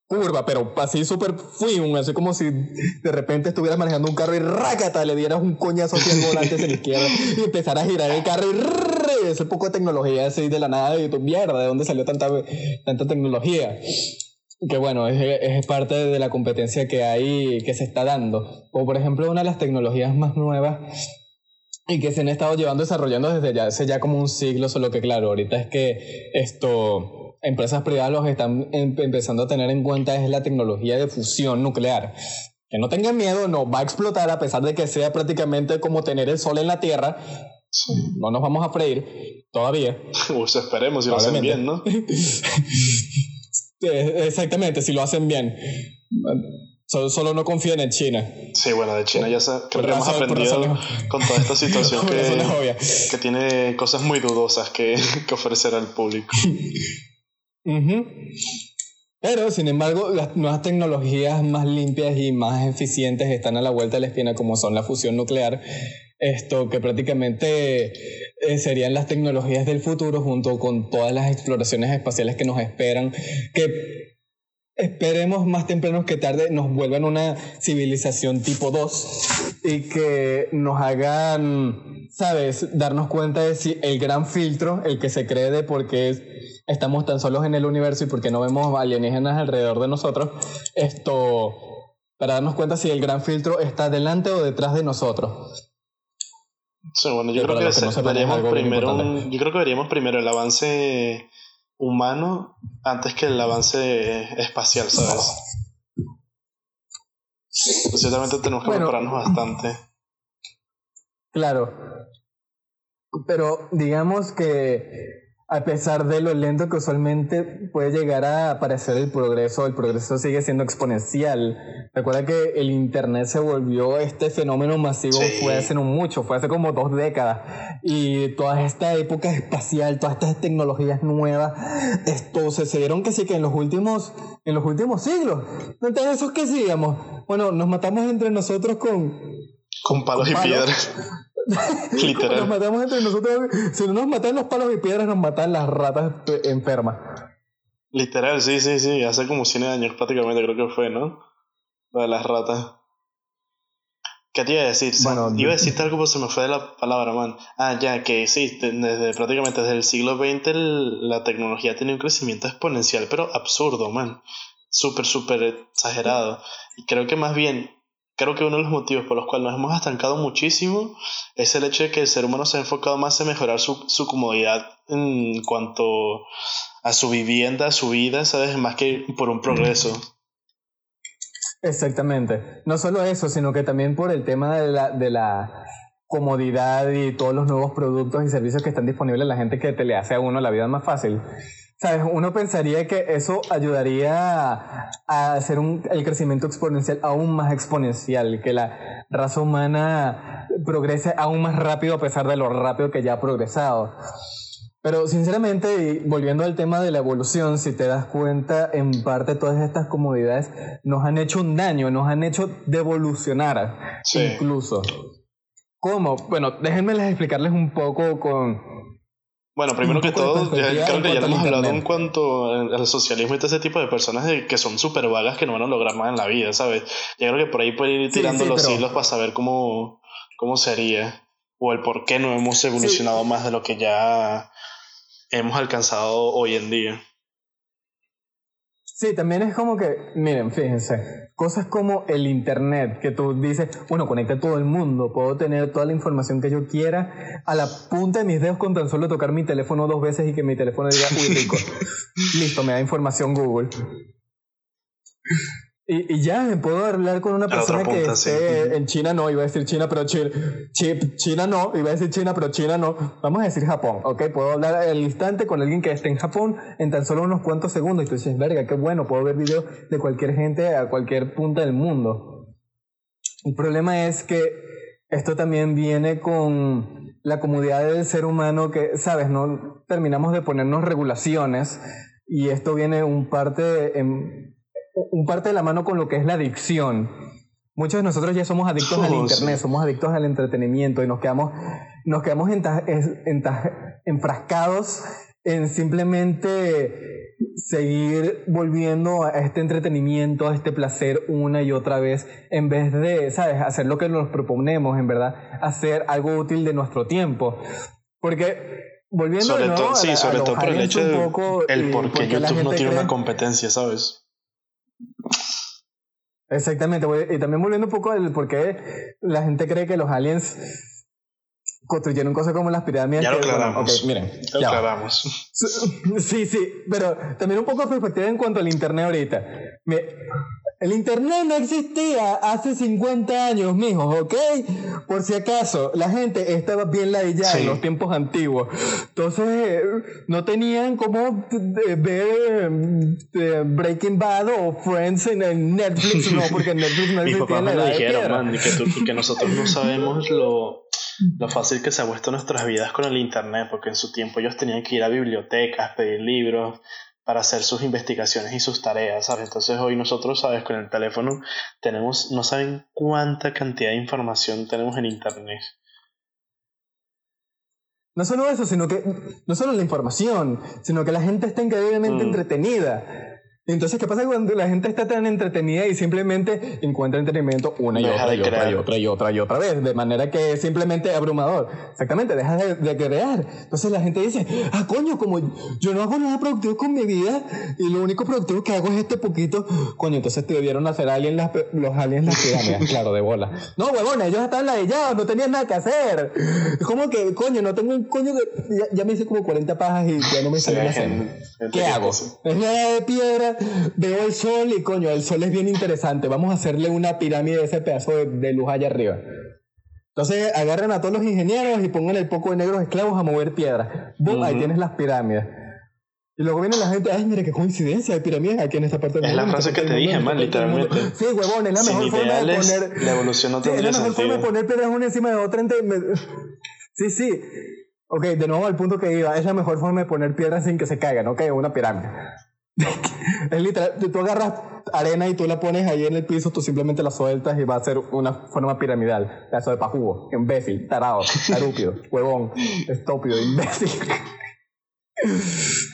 [SPEAKER 2] curva, pero así súper fui, así como si de repente estuvieras manejando un carro y rácata, le dieras un coñazo hacia el volante hacia la izquierda y empezara a girar el carro y ese poco de tecnología así de la nada y tu mierda, ¿de dónde salió tanta, tanta tecnología? Que bueno, es, es, parte de la competencia que hay, que se está dando. O por ejemplo, una de las tecnologías más nuevas y que se han estado llevando desarrollando desde ya hace ya como un siglo, solo que claro, ahorita es que esto, empresas privadas los están em, empezando a tener en cuenta es la tecnología de fusión nuclear. Que no tengan miedo, no va a explotar a pesar de que sea prácticamente como tener el sol en la Tierra. No nos vamos a freír todavía.
[SPEAKER 1] Pues esperemos si lo hacen bien, ¿no?
[SPEAKER 2] exactamente, si lo hacen bien. Solo, no confíen en China.
[SPEAKER 1] Sí, bueno, de China ya creo que hemos aprendido con toda esta situación que, que, tiene cosas muy dudosas que, que ofrecer al público.
[SPEAKER 2] Pero, sin embargo, las nuevas tecnologías más limpias y más eficientes están a la vuelta de la esquina, como son la fusión nuclear, esto que prácticamente eh, serían las tecnologías del futuro junto con todas las exploraciones espaciales que nos esperan, que esperemos más temprano que tarde nos vuelvan una civilización tipo 2 y que nos hagan, sabes, darnos cuenta de si el gran filtro, el que se cree de por qué estamos tan solos en el universo y por qué no vemos alienígenas alrededor de nosotros, esto, para darnos cuenta si el gran filtro está delante o detrás de nosotros
[SPEAKER 1] bueno, yo creo que, veríamos primero yo creo que veríamos primero el avance humano antes que el avance espacial, ¿sabes? Pues ciertamente tenemos que prepararnos bastante.
[SPEAKER 2] Claro. Pero digamos que a pesar de lo lento que usualmente puede llegar a aparecer el progreso, el progreso sigue siendo exponencial. Recuerda que el Internet se volvió este fenómeno masivo fue hace no mucho, fue hace como dos décadas. Y toda esta época espacial, todas estas tecnologías nuevas, esto se dieron que sí que en los últimos, en los últimos siglos. Entonces, ¿eso qué sigamos? Bueno, nos matamos entre nosotros con...
[SPEAKER 1] Con palos, y piedras.
[SPEAKER 2] Literal. Nos matamos entre nosotros. Si no nos matan los palos y piedras, nos matan las ratas enfermas.
[SPEAKER 1] Literal, sí, sí, sí. Hace como 100 años prácticamente creo que fue, ¿no? Lo de las ratas. ¿Qué te iba a decir? Bueno, iba a decirte algo, pero se me fue de la palabra, man. Ah, ya, que sí, desde, prácticamente desde el siglo XX la tecnología tiene un crecimiento exponencial, pero absurdo, man. Súper, súper exagerado. Y creo que más bien Creo que uno de los motivos por los cuales nos hemos estancado muchísimo es el hecho de que el ser humano se ha enfocado más en mejorar su, su comodidad en cuanto a su vivienda, a su vida, ¿sabes? Más que por un progreso.
[SPEAKER 2] Exactamente. No solo eso, sino que también por el tema de la, de la comodidad y todos los nuevos productos y servicios que están disponibles, la gente que te le hace a uno la vida más fácil. ¿Sabes? Uno pensaría que eso ayudaría a hacer un, el crecimiento exponencial aún más exponencial, que la raza humana progrese aún más rápido a pesar de lo rápido que ya ha progresado. Pero sinceramente, volviendo al tema de la evolución, si te das cuenta, en parte todas estas comodidades nos han hecho un daño, nos han hecho devolucionar incluso. ¿Cómo? Bueno, déjenme explicarles un poco con...
[SPEAKER 1] Bueno, primero que todo, creo que ya lo hemos hablado en cuanto al socialismo y todo ese tipo de personas que son súper vagas que no van a lograr más en la vida, ¿sabes? Yo creo que por ahí puede ir tirando los hilos para saber cómo, cómo sería o el por qué no hemos evolucionado más de lo que ya hemos alcanzado hoy en día.
[SPEAKER 2] Sí, también es como que, miren, fíjense, cosas como el Internet, que tú dices, bueno, conecta a todo el mundo, puedo tener toda la información que yo quiera a la punta de mis dedos con tan solo tocar mi teléfono dos veces y que mi teléfono diga, uy, rico. Listo, me da información Google. Y, y, ya puedo hablar con una persona que esté en China, no, iba a decir China, pero China, China no, iba a decir China, pero China no. Vamos a decir Japón, ¿ok? Puedo hablar al instante con alguien que esté en Japón en tan solo unos cuantos segundos. Y tú dices, verga, qué bueno, puedo ver videos de cualquier gente a cualquier punta del mundo. El problema es que esto también viene con la comodidad del ser humano que, sabes, no terminamos de ponernos regulaciones y esto viene un parte en un parte de la mano con lo que es la adicción. Muchos de nosotros ya somos adictos al internet, somos adictos al entretenimiento y nos quedamos, nos quedamos enfrascados en simplemente seguir volviendo a este entretenimiento, a este placer una y otra vez, en vez de, ¿sabes?, hacer lo que nos proponemos, en verdad, hacer algo útil de nuestro tiempo. Porque volviendo
[SPEAKER 1] sobre
[SPEAKER 2] a,
[SPEAKER 1] todo, sí, sobre todo por el hecho de el por qué YouTube no tiene una competencia, ¿sabes?
[SPEAKER 2] Exactamente, y también volviendo un poco al por qué la gente cree que los aliens construyeron cosas como las pirámides.
[SPEAKER 1] Ya lo aclaramos.
[SPEAKER 2] miren,
[SPEAKER 1] ya lo aclaramos.
[SPEAKER 2] Sí, sí, pero también un poco de perspectiva en cuanto al internet ahorita. El internet no existía hace 50 años, mijos, ¿ok? Por si acaso, la gente estaba bien ladillada en los tiempos antiguos. Entonces, no tenían como ver eh, Breaking Bad o Friends en Netflix, no, porque Netflix no existía en la
[SPEAKER 1] me dijeron, man, que, que nosotros no sabemos lo lo fácil que se ha puesto nuestras vidas con el Internet, porque en su tiempo ellos tenían que ir a bibliotecas, pedir libros para hacer sus investigaciones y sus tareas, ¿sabes? Entonces hoy nosotros, ¿sabes? Con el teléfono tenemos, no saben cuánta cantidad de información tenemos en Internet.
[SPEAKER 2] No solo eso, sino que, no solo la información, sino que la gente está increíblemente mm. entretenida. Entonces, ¿qué pasa cuando la gente está tan entretenida y simplemente encuentra entretenimiento una y otra y otra, y otra y otra y otra vez? De manera que es simplemente abrumador. Exactamente, deja de, crear. Entonces la gente dice, ah, coño, como yo no hago nada productivo con mi vida y lo único productivo que hago es este poquito, coño, entonces te debieron hacer alguien las, los aliens las pirámides, claro, de bola. No, huevón, ellos estaban ladillados, no tenían nada que hacer. Es como que, coño, no tengo un coño de... Ya, me hice como 40 pajas y ya no me salen a hacer. ¿Qué hago? Es nada de piedra veo el sol y coño, el sol es bien interesante. Vamos a hacerle una pirámide de ese pedazo de, luz allá arriba. Entonces agarren a todos los ingenieros y pongan el poco de negros esclavos a mover piedras. Ahí tienes las pirámides. Y luego viene la gente, ay, mire qué coincidencia, hay pirámides aquí en esta parte
[SPEAKER 1] del mundo. Es la frase que te dije, man, literalmente.
[SPEAKER 2] Sí, huevón, es la mejor forma de poner.
[SPEAKER 1] La evolución no
[SPEAKER 2] Es la mejor forma de poner piedras una encima de otra. Sí, sí. Ok, de nuevo al punto que iba, es la mejor forma de poner piedras sin que se caigan, ok, una pirámide. es literal, tú agarras arena y tú la pones ahí en el piso, tú simplemente la sueltas y va a ser una forma piramidal. Caso de pajugo, imbécil, tarado, tarúpido, huevón, estúpido, imbécil.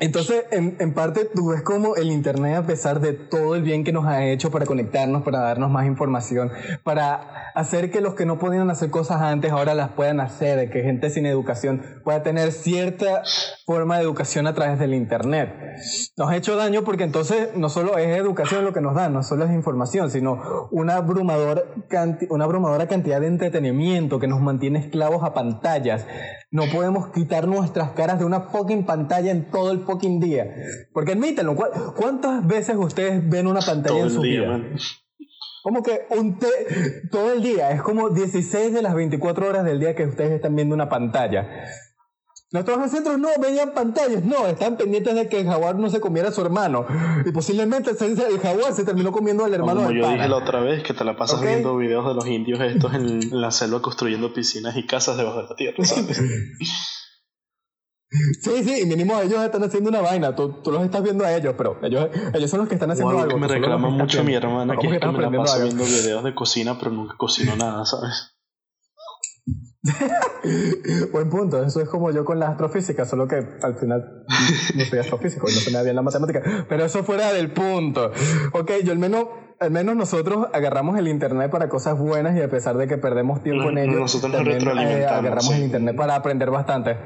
[SPEAKER 2] Entonces, en, en, parte, tú ves como el Internet, a pesar de todo el bien que nos ha hecho para conectarnos, para darnos más información, para hacer que los que no podían hacer cosas antes ahora las puedan hacer, que gente sin educación pueda tener cierta forma de educación a través del Internet. Nos ha hecho daño porque entonces no solo es educación lo que nos da, no solo es información, sino una abrumadora, una abrumadora cantidad de entretenimiento que nos mantiene esclavos a pantallas. No podemos quitar nuestras caras de una fucking pantalla en todo el fucking día. Porque admítanlo, ¿cuántas veces ustedes ven una pantalla en su vida? Como que un todo el día, es como 16 de las 24 horas del día que ustedes están viendo una pantalla. Nuestros centros no veían pantallas, no, están pendientes de que el jaguar no se comiera a su hermano. Y posiblemente el jaguar se terminó comiendo al hermano
[SPEAKER 1] Como
[SPEAKER 2] yo
[SPEAKER 1] dije la otra vez, que te la pasas viendo videos de los indios estos en la selva construyendo piscinas y casas debajo de la tierra, ¿sabes?
[SPEAKER 2] Sí, sí, mínimo ellos están haciendo una vaina, tú, tú los estás viendo a ellos, pero ellos, ellos son los que están haciendo algo.
[SPEAKER 1] me reclama mucho mi hermana que,
[SPEAKER 2] que,
[SPEAKER 1] que me la paso viendo videos de cocina, pero nunca cocino nada, ¿sabes?
[SPEAKER 2] Buen punto, eso es como yo con la astrofísica, solo que al final no soy astrofísico y no se me da bien la matemática, pero eso fuera del punto. Ok, yo al menos, al menos nosotros agarramos el internet para cosas buenas y a pesar de que perdemos tiempo en ello,
[SPEAKER 1] nosotros
[SPEAKER 2] también,
[SPEAKER 1] eh,
[SPEAKER 2] agarramos el internet para aprender bastante.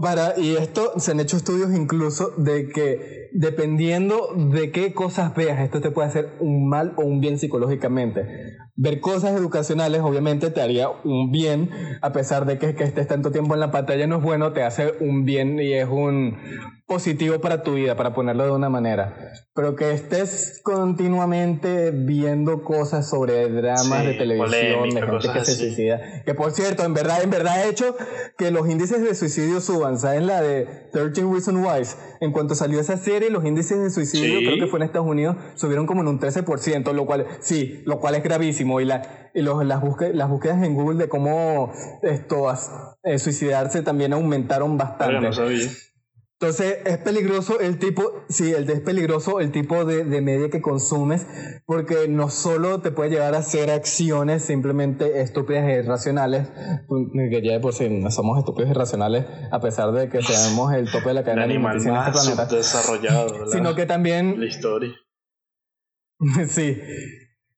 [SPEAKER 2] Para, y esto se han hecho estudios incluso de que dependiendo de qué cosas veas, esto te puede hacer un mal o un bien psicológicamente. Ver cosas educacionales obviamente te haría un bien, a pesar de que, estés tanto tiempo en la pantalla no es bueno, te hace un bien y es un positivo para tu vida, para ponerlo de una manera. Pero que estés continuamente viendo cosas sobre dramas de televisión, de gente que se suicida. Que por cierto, en verdad, en verdad ha hecho que los índices de suicidio suban. ¿Sabes la de 13 Reasons Why? En cuanto salió esa serie, los índices de suicidio, creo que fue en Estados Unidos, subieron como en un 13%, lo cual, sí, lo cual es gravísimo. Y, la, y los, las, búsquedas, las búsquedas en Google de cómo esto, eh, suicidarse también aumentaron bastante.
[SPEAKER 1] no sabía.
[SPEAKER 2] Entonces es peligroso el tipo, sí, el es peligroso el tipo de, de, media que consumes, porque no solo te puede llevar a hacer acciones simplemente estúpidas e irracionales, que ya de por sí no somos estúpidos e irracionales, a pesar de que seamos el tope de la cadena
[SPEAKER 1] alimenticia en este planeta. desarrollado,
[SPEAKER 2] sino que también
[SPEAKER 1] la historia.
[SPEAKER 2] sí,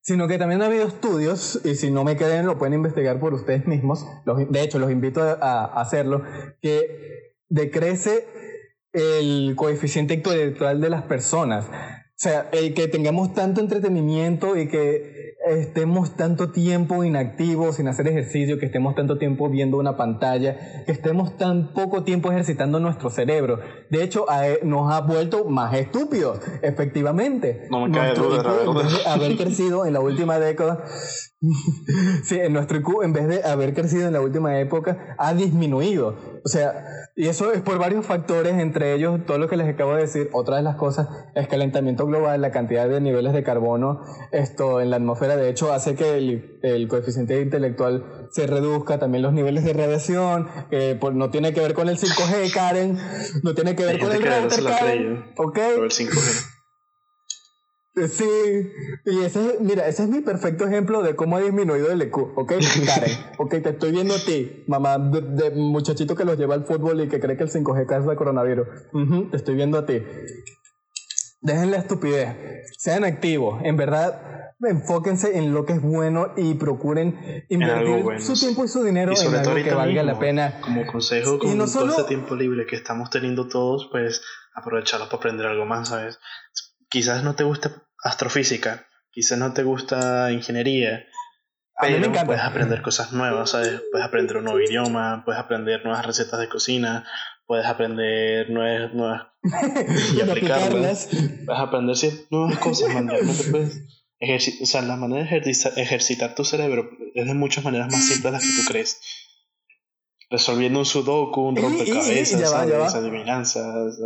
[SPEAKER 2] sino que también ha habido estudios, y si no me creen lo pueden investigar por ustedes mismos, los, de hecho los invito a, a hacerlo, que decrece el coeficiente intelectual de las personas. O sea, el que tengamos tanto entretenimiento y que estemos tanto tiempo inactivos sin hacer ejercicio, que estemos tanto tiempo viendo una pantalla, que estemos tan poco tiempo ejercitando nuestro cerebro. De hecho, nos ha vuelto más estúpidos, efectivamente.
[SPEAKER 1] No me cae
[SPEAKER 2] de haber crecido en la última década, sí, en nuestro IQ, en vez de haber crecido en la última época, ha disminuido. O sea, y eso es por varios factores, entre ellos todo lo que les acabo de decir. Otra de las cosas es calentamiento global, la cantidad de niveles de carbono esto en la atmósfera, de hecho, hace que el, el coeficiente intelectual se reduzca. También los niveles de radiación, que no tiene que ver con el 5G, Karen, no tiene que ver con el router, Karen. ¿Ok?
[SPEAKER 1] el 5G.
[SPEAKER 2] Sí, y ese es, mira, ese es mi perfecto ejemplo de cómo ha disminuido el EQ, ¿ok? Karen, ok, te estoy viendo a ti, mamá de, muchachito que los lleva al fútbol y que cree que el 5G causa coronavirus. te estoy viendo a ti. Dejen la estupidez, sean activos, en verdad, enfóquense en lo que es bueno y procuren invertir su tiempo y su dinero en algo que valga la pena.
[SPEAKER 1] Como consejo, con todo este tiempo libre que estamos teniendo todos, pues aprovecharlo para aprender algo más, ¿sabes? Quizás no te gusta astrofísica, quizás no te gusta ingeniería, pero puedes aprender cosas nuevas, ¿sabes? Puedes aprender un nuevo idioma, puedes aprender nuevas recetas de cocina, puedes aprender nuevas, nuevas y aplicarlas, puedes aprender nuevas cosas, man. puedes ejercitar, o sea, la manera de ejercitar, tu cerebro es de muchas maneras más simples de las que tú crees. Resolviendo un sudoku, un rompecabezas, ya adivinanzas.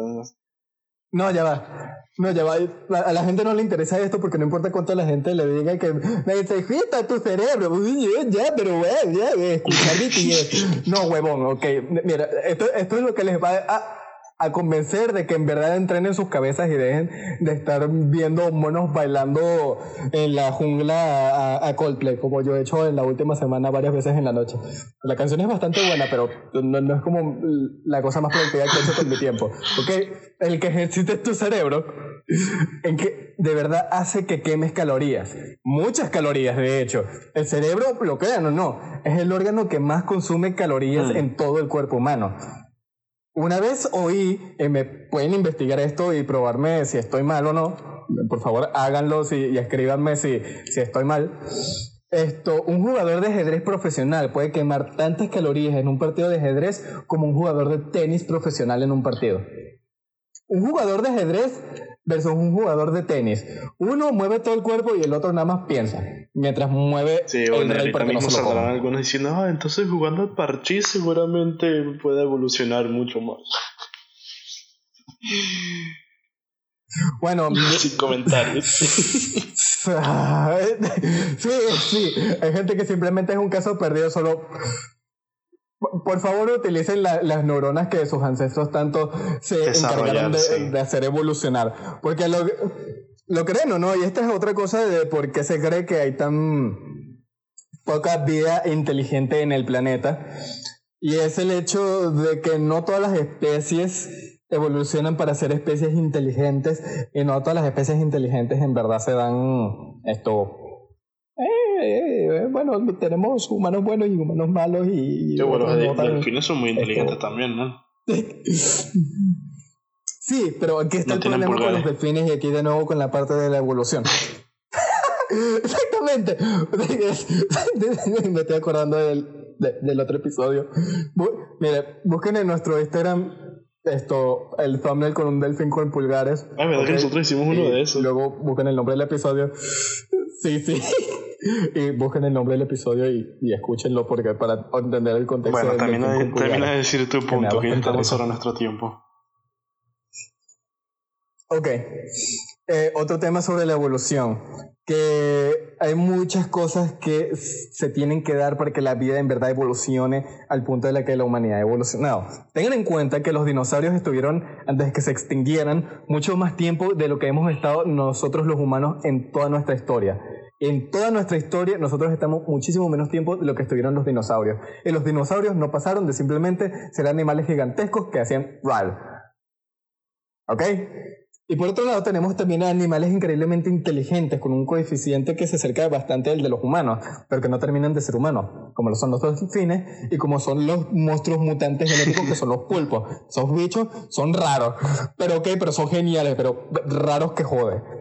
[SPEAKER 2] No, ya va. No, ya va. A la gente no le interesa esto porque no importa cuánto la gente le diga que me ejercita tu cerebro. Ya, pero bueno, ya, escuchar No, huevón, ok. Mira, esto, esto es lo que les va a a convencer de que en verdad entrenen sus cabezas y dejen de estar viendo monos bailando en la jungla a, Coldplay, como yo he hecho en la última semana varias veces en la noche. La canción es bastante buena, pero no, es como la cosa más productiva que he hecho con mi tiempo. ¿Ok? El que ejercites tu cerebro, en que de verdad hace que quemes calorías. Muchas calorías, de hecho. El cerebro, lo crean o no, es el órgano que más consume calorías mm. en todo el cuerpo humano. Una vez oí, me pueden investigar esto y probarme si estoy mal o no. Por favor, háganlo y escríbanme si, si estoy mal. Esto, un jugador de ajedrez profesional puede quemar tantas calorías en un partido de ajedrez como un jugador de tenis profesional en un partido. Un jugador de ajedrez versus un jugador de tenis. Uno mueve todo el cuerpo y el otro nada más piensa. Mientras mueve
[SPEAKER 1] sí, bueno, el rey mismo no algunos diciendo, ah, entonces jugando al parchís seguramente puede evolucionar mucho más.
[SPEAKER 2] Bueno,
[SPEAKER 1] sin comentarios. sí,
[SPEAKER 2] sí, hay gente que simplemente es un caso perdido solo por favor, utilicen las neuronas que sus ancestros tanto se encargaron de, hacer evolucionar. Porque lo, lo creen o no, y esta es otra cosa de por qué se cree que hay tan poca vida inteligente en el planeta. Y es el hecho de que no todas las especies evolucionan para ser especies inteligentes y no todas las especies inteligentes en verdad se dan esto eh, bueno, tenemos humanos buenos y humanos malos y...
[SPEAKER 1] bueno, los delfines son muy inteligentes también, ¿no?
[SPEAKER 2] sí, pero aquí está el problema con los delfines y aquí de nuevo con la parte de la evolución. Exactamente. Me estoy acordando del, del otro episodio. mire, busquen en nuestro Instagram esto, el thumbnail con un delfín con pulgares.
[SPEAKER 1] Ah, verdad que nosotros hicimos uno de esos.
[SPEAKER 2] Luego busquen el nombre del episodio. Sí, sí. Y busquen el nombre del episodio y, y escúchenlo porque para entender el contexto.
[SPEAKER 1] Bueno, también termina de decir tu punto, que, ya estamos sobre nuestro tiempo.
[SPEAKER 2] Ok. Eh, otro tema sobre la evolución que hay muchas cosas que se tienen que dar para que la vida en verdad evolucione al punto de la que la humanidad ha evolucionado. Tengan en cuenta que los dinosaurios estuvieron, antes de que se extinguieran, mucho más tiempo de lo que hemos estado nosotros los humanos en toda nuestra historia. En toda nuestra historia nosotros estamos muchísimo menos tiempo de lo que estuvieron los dinosaurios. Y los dinosaurios no pasaron de simplemente ser animales gigantescos que hacían RAL. ¿Ok? Y por otro lado tenemos también animales increíblemente inteligentes con un coeficiente que se acerca bastante al de los humanos, pero que no terminan de ser humanos, como lo son los delfines y como son los monstruos mutantes genéticos que son los pulpos. Esos bichos son raros, pero ok, pero son geniales, pero raros que jode.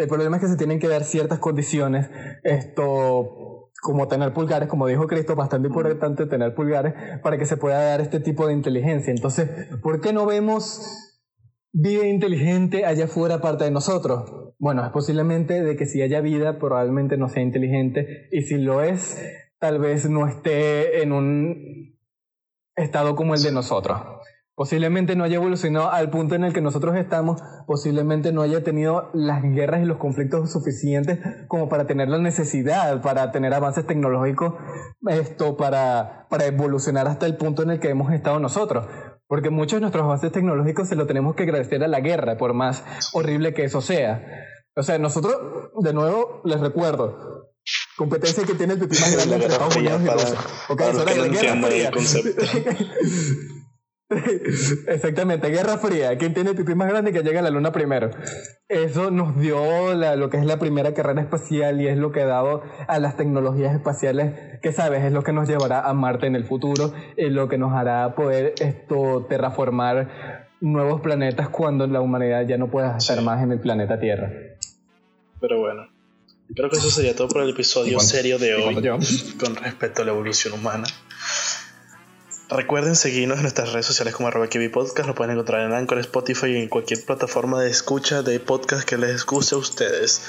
[SPEAKER 2] El problema es que se tienen que dar ciertas condiciones, esto como tener pulgares, como dijo Cristo, bastante importante tener pulgares para que se pueda dar este tipo de inteligencia. Entonces, ¿por qué no vemos vida inteligente allá afuera aparte de nosotros? Bueno, es posiblemente de que si haya vida, probablemente no sea inteligente, y si lo es, tal vez no esté en un estado como el de nosotros. Posiblemente no haya evolucionado al punto en el que nosotros estamos, posiblemente no haya tenido las guerras y los conflictos suficientes como para tener la necesidad, para tener avances tecnológicos, esto, para, para evolucionar hasta el punto en el que hemos estado nosotros. Porque muchos de nuestros avances tecnológicos se lo tenemos que agradecer a la guerra, por más horrible que eso sea. O sea, nosotros, de nuevo, les recuerdo, competencia que tiene el pipí más grande entre Estados Unidos y Rusia. Ok, eso era la guerra fría. Exactamente, Guerra Fría. ¿Quién tiene el pipí más grande que llega a la luna primero? Eso nos dio lo que es la primera carrera espacial y es lo que ha dado a las tecnologías espaciales, que sabes, es lo que nos llevará a Marte en el futuro, es lo que nos hará poder esto terraformar nuevos planetas cuando la humanidad ya no pueda estar más en el planeta Tierra.
[SPEAKER 1] Pero bueno, creo que eso sería todo por el episodio serio de hoy con respecto a la evolución humana. Recuerden seguirnos en nuestras redes sociales como arroba Podcast. Lo pueden encontrar en Anchor, Spotify y en cualquier plataforma de escucha de podcast que les guste a ustedes.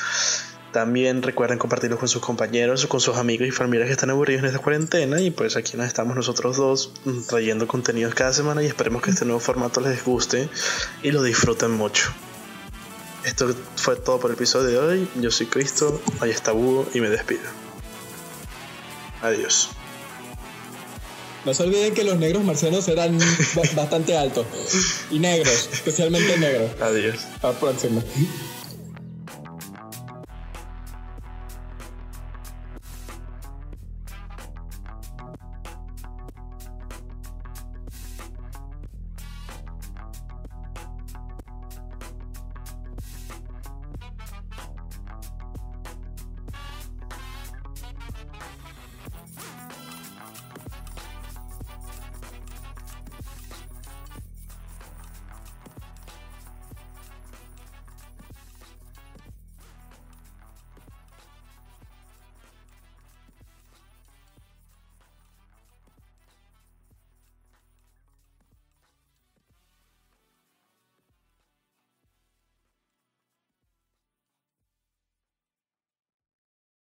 [SPEAKER 1] También recuerden compartirlo con sus compañeros con sus amigos y familiares que están aburridos en esta cuarentena. Y pues aquí nos estamos nosotros dos mm, trayendo contenidos cada semana y esperemos que este nuevo formato les guste y lo disfruten mucho. Esto fue todo por el episodio de hoy. Yo soy Cristo, ahí está Búho y me despido. Adiós.
[SPEAKER 2] No se olviden que los negros marcianos eran bastante altos. Y negros, especialmente negros.
[SPEAKER 1] Adiós.
[SPEAKER 2] Hasta la próxima.